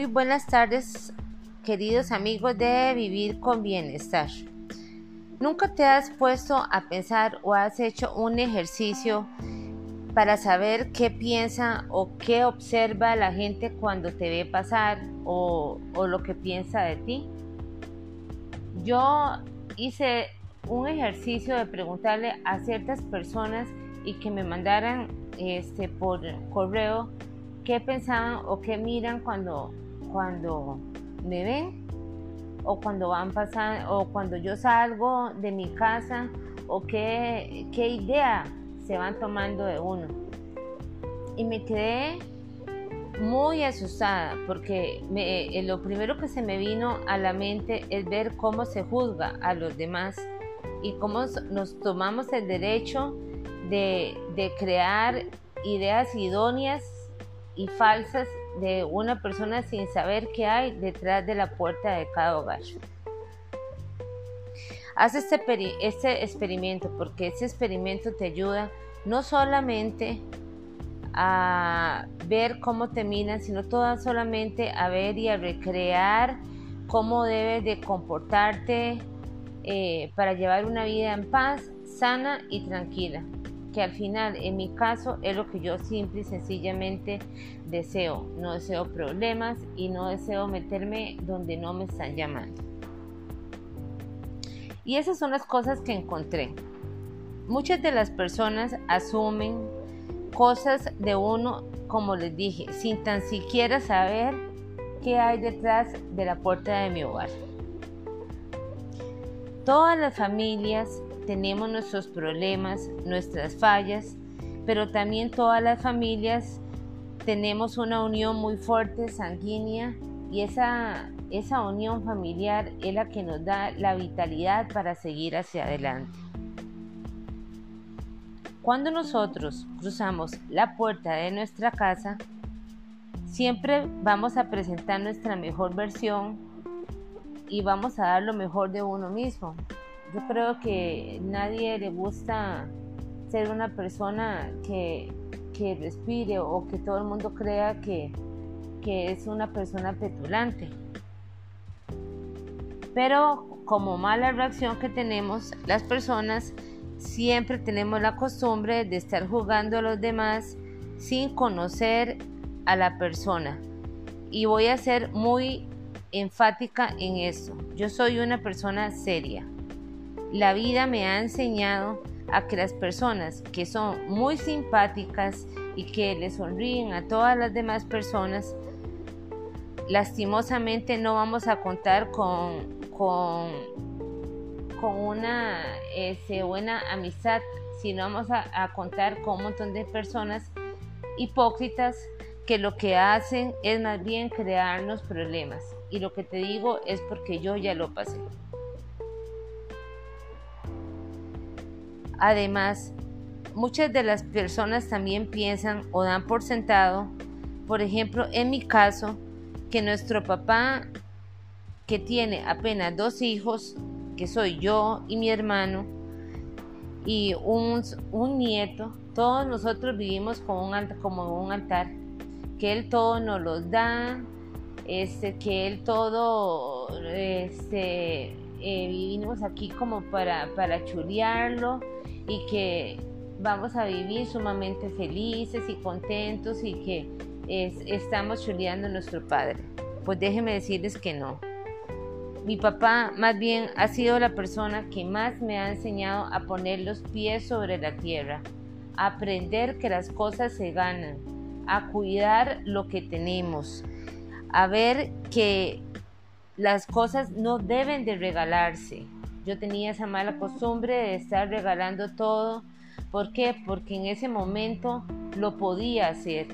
Muy buenas tardes, queridos amigos de Vivir con Bienestar. ¿Nunca te has puesto a pensar o has hecho un ejercicio para saber qué piensa o qué observa la gente cuando te ve pasar o, lo que piensa de ti? Yo hice un ejercicio de preguntarle a ciertas personas y que me mandaran este, por correo qué pensaban o qué miran cuando, cuando me ven o cuando van pasando o cuando yo salgo de mi casa o qué, qué idea se van tomando de uno. Y me quedé muy asustada porque eh, lo primero que se me vino a la mente es ver cómo se juzga a los demás y cómo nos tomamos el derecho de, de crear ideas idóneas y falsas de una persona sin saber qué hay detrás de la puerta de cada hogar. Haz este, este experimento porque este experimento te ayuda no solamente a ver cómo te miran, sino todo solamente a ver y a recrear cómo debes de comportarte eh, para llevar una vida en paz, sana y tranquila que al final en mi caso es lo que yo simple y sencillamente deseo. No deseo problemas y no deseo meterme donde no me están llamando. Y esas son las cosas que encontré. Muchas de las personas asumen cosas de uno, como les dije, sin tan siquiera saber qué hay detrás de la puerta de mi hogar. Todas las familias tenemos nuestros problemas, nuestras fallas, pero también todas las familias tenemos una unión muy fuerte, sanguínea, y esa, esa unión familiar es la que nos da la vitalidad para seguir hacia adelante. Cuando nosotros cruzamos la puerta de nuestra casa, siempre vamos a presentar nuestra mejor versión y vamos a dar lo mejor de uno mismo yo creo que nadie le gusta ser una persona que, respire o que todo el mundo crea que, que es una persona petulante. Pero como mala reacción que tenemos, las personas siempre tenemos la costumbre de estar jugando a los demás sin conocer a la persona. Y voy a ser muy enfática en eso. Yo soy una persona seria. La vida me ha enseñado a que las personas que son muy simpáticas y que le sonríen a todas las demás personas, lastimosamente no vamos a contar con, con, una este, buena amistad, sino vamos a, a contar con un montón de personas hipócritas que lo que hacen es más bien crearnos problemas. Y lo que te digo es porque yo ya lo pasé. Además, muchas de las personas también piensan o dan por sentado, por ejemplo, en mi caso, que nuestro papá, que tiene apenas dos hijos, que soy yo y mi hermano, y un, nieto, todos nosotros vivimos como un, como un altar, que Él todo nos los da, este, que Él todo, este, eh, vivimos aquí como para, para chulearlo y que vamos a vivir sumamente felices y contentos y que estamos chuleando a nuestro Padre. Pues déjenme decirles que no. Mi papá más bien ha sido la persona que más me ha enseñado a poner los pies sobre la tierra, a aprender que las cosas se ganan, a cuidar lo que tenemos, a ver que las cosas no deben de regalarse, yo tenía esa mala costumbre de estar regalando todo. ¿Por qué? Porque en ese momento lo podía hacer.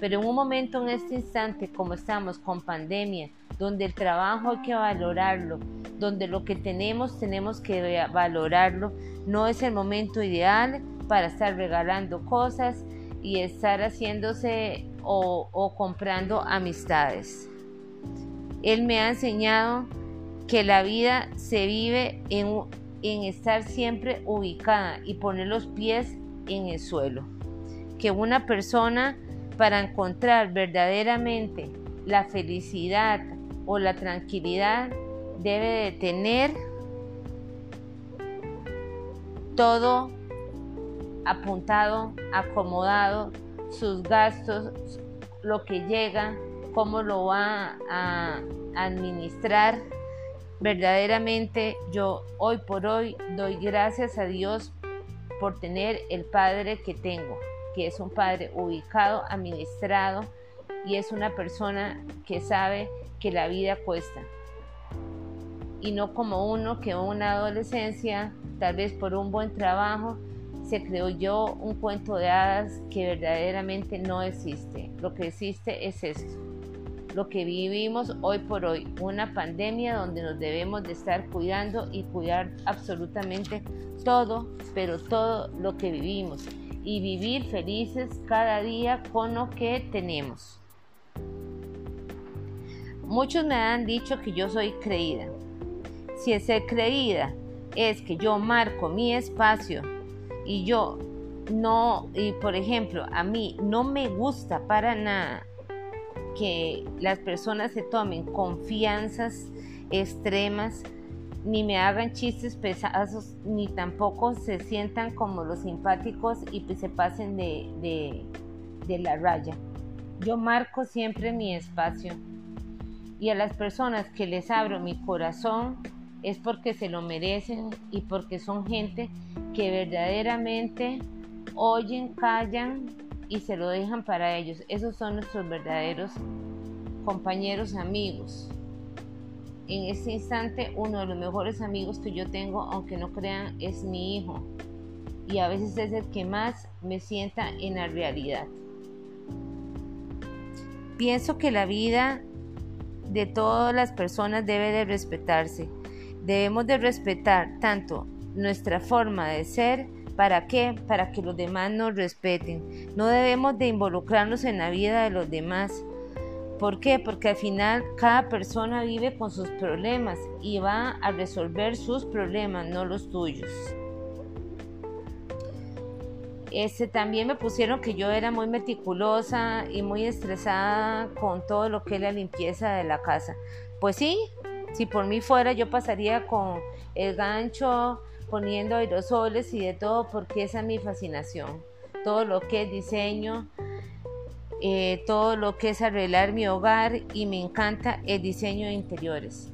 Pero en un momento, en este instante, como estamos con pandemia, donde el trabajo hay que valorarlo, donde lo que tenemos tenemos que valorarlo, no es el momento ideal para estar regalando cosas y estar haciéndose o, o comprando amistades. Él me ha enseñado que la vida se vive en, en estar siempre ubicada y poner los pies en el suelo. Que una persona para encontrar verdaderamente la felicidad o la tranquilidad debe de tener todo apuntado, acomodado, sus gastos, lo que llega, cómo lo va a administrar. Verdaderamente yo hoy por hoy doy gracias a Dios por tener el padre que tengo, que es un padre ubicado, administrado y es una persona que sabe que la vida cuesta. Y no como uno que en una adolescencia, tal vez por un buen trabajo, se creó yo un cuento de hadas que verdaderamente no existe. Lo que existe es esto. Lo que vivimos hoy por hoy, una pandemia donde nos debemos de estar cuidando y cuidar absolutamente todo, pero todo lo que vivimos y vivir felices cada día con lo que tenemos. Muchos me han dicho que yo soy creída. Si es ser creída es que yo marco mi espacio y yo no, y por ejemplo, a mí no me gusta para nada que las personas se tomen confianzas extremas, ni me hagan chistes pesados, ni tampoco se sientan como los simpáticos y se pasen de, de la raya. Yo marco siempre mi espacio y a las personas que les abro mi corazón es porque se lo merecen y porque son gente que verdaderamente oyen, callan y se lo dejan para ellos. Esos son nuestros verdaderos compañeros amigos. En este instante uno de los mejores amigos que yo tengo, aunque no crean, es mi hijo. Y a veces es el que más me sienta en la realidad. Pienso que la vida de todas las personas debe de respetarse. Debemos de respetar tanto nuestra forma de ser, ¿para qué? Para que los demás nos respeten. No debemos de involucrarnos en la vida de los demás. ¿Por qué? Porque al final cada persona vive con sus problemas y va a resolver sus problemas, no los tuyos. Este, también me pusieron que yo era muy meticulosa y muy estresada con todo lo que es la limpieza de la casa. Pues sí, si por mí fuera yo pasaría con el gancho poniendo aerosoles y de todo porque esa es mi fascinación. Todo lo que es diseño, eh, todo lo que es arreglar mi hogar y me encanta el diseño de interiores.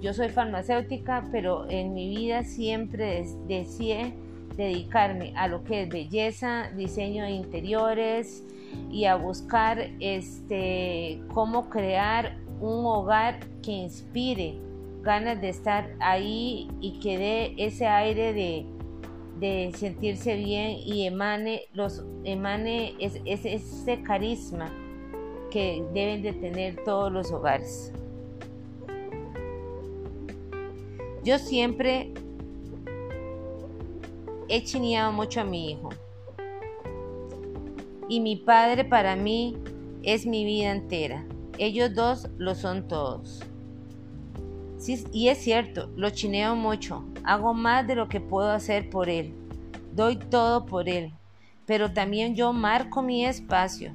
Yo soy farmacéutica, pero en mi vida siempre deseé dedicarme a lo que es belleza, diseño de interiores y a buscar este, cómo crear un hogar que inspire ganas de estar ahí y que dé ese aire de, sentirse bien y emane, los, emane ese carisma que deben de tener todos los hogares. Yo siempre he chineado mucho a mi hijo. Y mi padre para mí es mi vida entera. Ellos dos lo son todos. Y es cierto, lo chineo mucho. Hago más de lo que puedo hacer por él. Doy todo por él. Pero también yo marco mi espacio.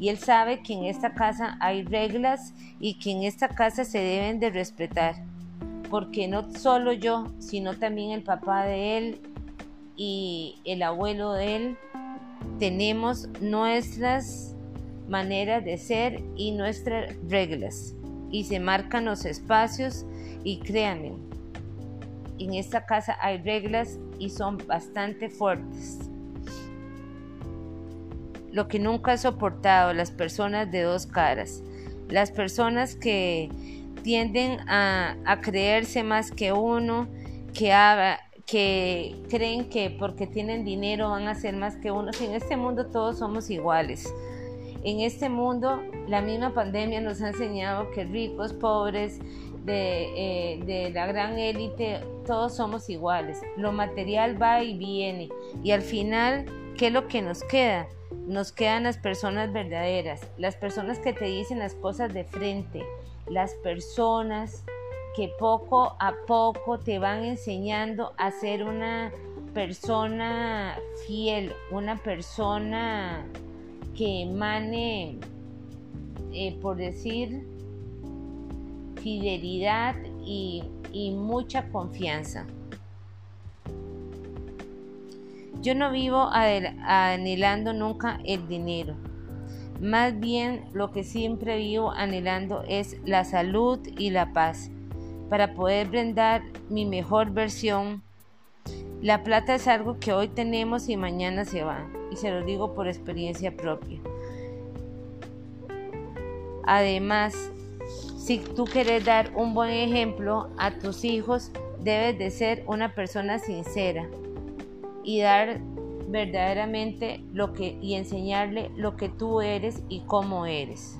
Y él sabe que en esta casa hay reglas y que en esta casa se deben de respetar. Porque no solo yo, sino también el papá de él y el abuelo de él, tenemos nuestras maneras de ser y nuestras reglas y se marcan los espacios y créanme, en esta casa hay reglas y son bastante fuertes. Lo que nunca he soportado, las personas de dos caras, las personas que tienden a, creerse más que uno, que, que creen que porque tienen dinero van a ser más que uno. en este mundo todos somos iguales. En este mundo la misma pandemia nos ha enseñado que ricos, pobres, de, eh, de la gran élite, todos somos iguales. Lo material va y viene. Y al final, ¿qué es lo que nos queda? Nos quedan las personas verdaderas, las personas que te dicen las cosas de frente, las personas que poco a poco te van enseñando a ser una persona fiel, una persona que emane eh, por decir, fidelidad y, y mucha confianza. Yo no vivo anhelando nunca el dinero. Más bien lo que siempre vivo anhelando es la salud y la paz para poder brindar mi mejor versión. La plata es algo que hoy tenemos y mañana se va, y se lo digo por experiencia propia. Además, si tú quieres dar un buen ejemplo a tus hijos, debes de ser una persona sincera y dar verdaderamente lo que y enseñarle lo que tú eres y cómo eres.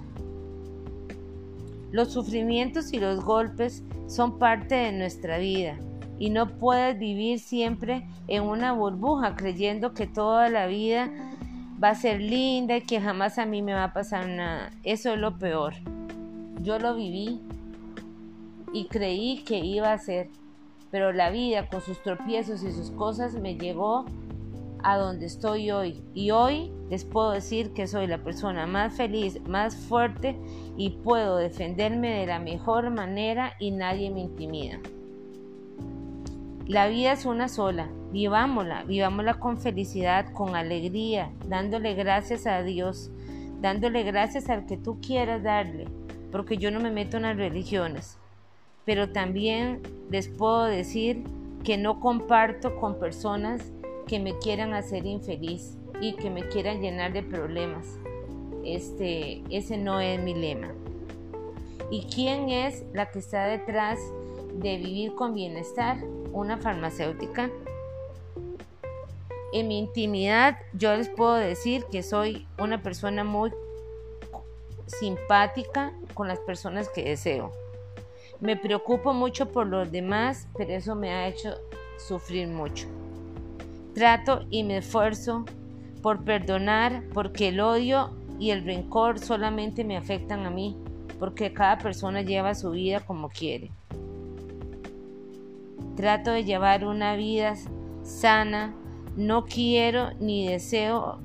Los sufrimientos y los golpes son parte de nuestra vida y no puedes vivir siempre en una burbuja creyendo que toda la vida va a ser linda y que jamás a mí me va a pasar nada. Eso es lo peor. Yo lo viví y creí que iba a ser, pero la vida con sus tropiezos y sus cosas me llegó a donde estoy hoy. Y hoy les puedo decir que soy la persona más feliz, más fuerte y puedo defenderme de la mejor manera y nadie me intimida. La vida es una sola, vivámosla, vivámosla con felicidad, con alegría, dándole gracias a Dios, dándole gracias al que tú quieras darle, porque yo no me meto en las religiones. Pero también les puedo decir que no comparto con personas que me quieran hacer infeliz y que me quieran llenar de problemas. Este, ese no es mi lema. ¿Y quién es la que está detrás de vivir con bienestar? Una farmacéutica. En mi intimidad yo les puedo decir que soy una persona muy simpática con las personas que deseo. Me preocupo mucho por los demás, pero eso me ha hecho sufrir mucho. Trato y me esfuerzo por perdonar porque el odio y el rencor solamente me afectan a mí, porque cada persona lleva su vida como quiere. Trato de llevar una vida sana, no quiero ni deseo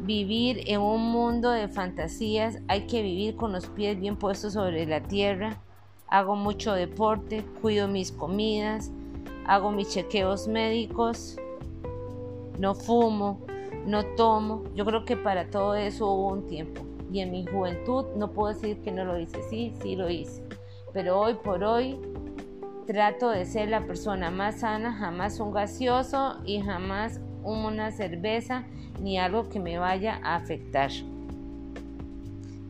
vivir en un mundo de fantasías, hay que vivir con los pies bien puestos sobre la tierra. Hago mucho deporte, cuido mis comidas, hago mis chequeos médicos, no fumo, no tomo. Yo creo que para todo eso hubo un tiempo. Y en mi juventud no puedo decir que no lo hice, sí, sí lo hice. Pero hoy por hoy trato de ser la persona más sana, jamás un gaseoso y jamás una cerveza ni algo que me vaya a afectar.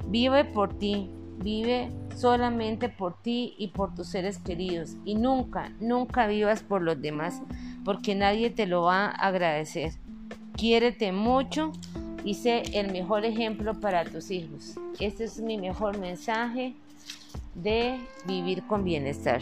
Vive por ti, vive solamente por ti y por tus seres queridos y nunca, nunca vivas por los demás porque nadie te lo va a agradecer. Quiérete mucho y sé el mejor ejemplo para tus hijos. Este es mi mejor mensaje de vivir con bienestar.